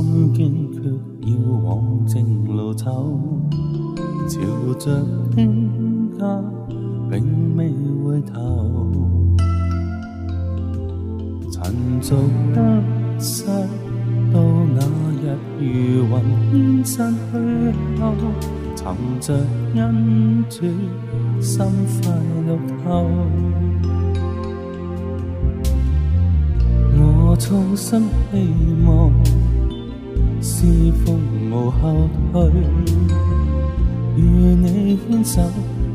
心坚却要往正路走，朝着天家，并未回头。尘俗得失，到那日如云烟散去后，寻着恩主，心快乐透。我衷心希望，是奉无后退，与你牵手，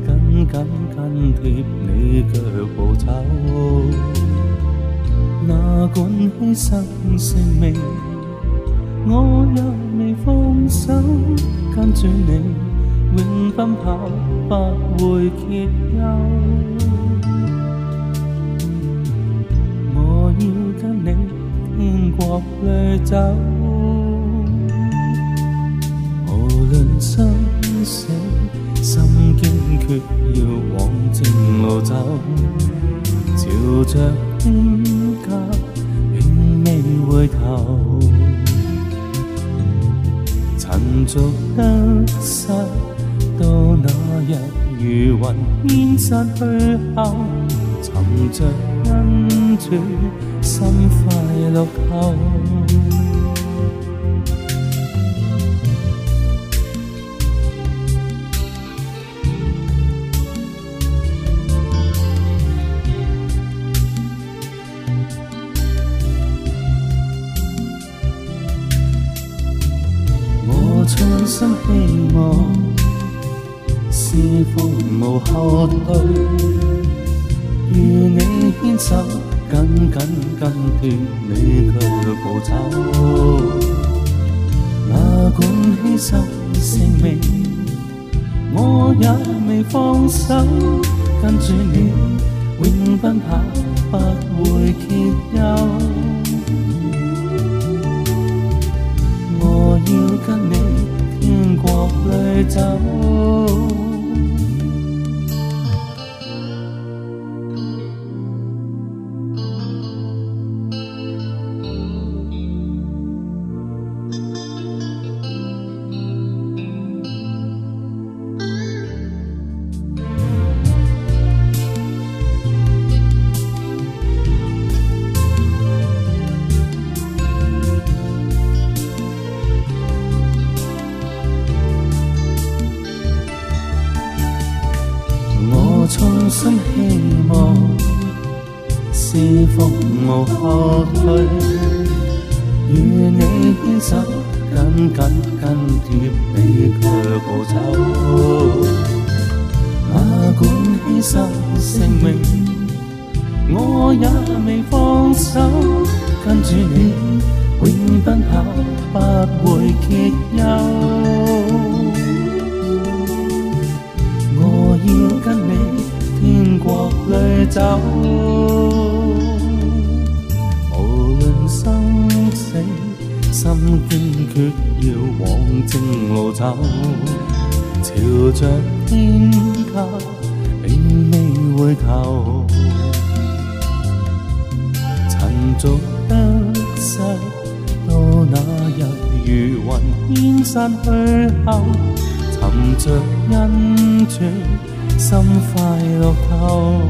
紧紧跟贴你脚步走。哪管牺牲性命，我也未放手，跟住你永奔跑，不会歇休。我要跟你天国里走，论生死，心坚决要往正路走，朝着天。并未回头，尘俗得失，到那日如云烟散去后，寻着恩主，心快乐透。衷心希望，是否无后退，与你牵手，紧紧跟贴你却步走。哪管牺牲性命，我也未放手，跟住你永奔跑，不会歇休。我要跟你。 잘 자오 我。衷心希望，是否无后退，与你牵手，紧紧跟贴你脚步走。哪管牺牲性命，我也未放手，跟住你永奔跑，不会歇休。决要往正路走，朝着天家，并未回头。尘俗得失，到那日如云烟散去后，寻着恩主，心快乐透。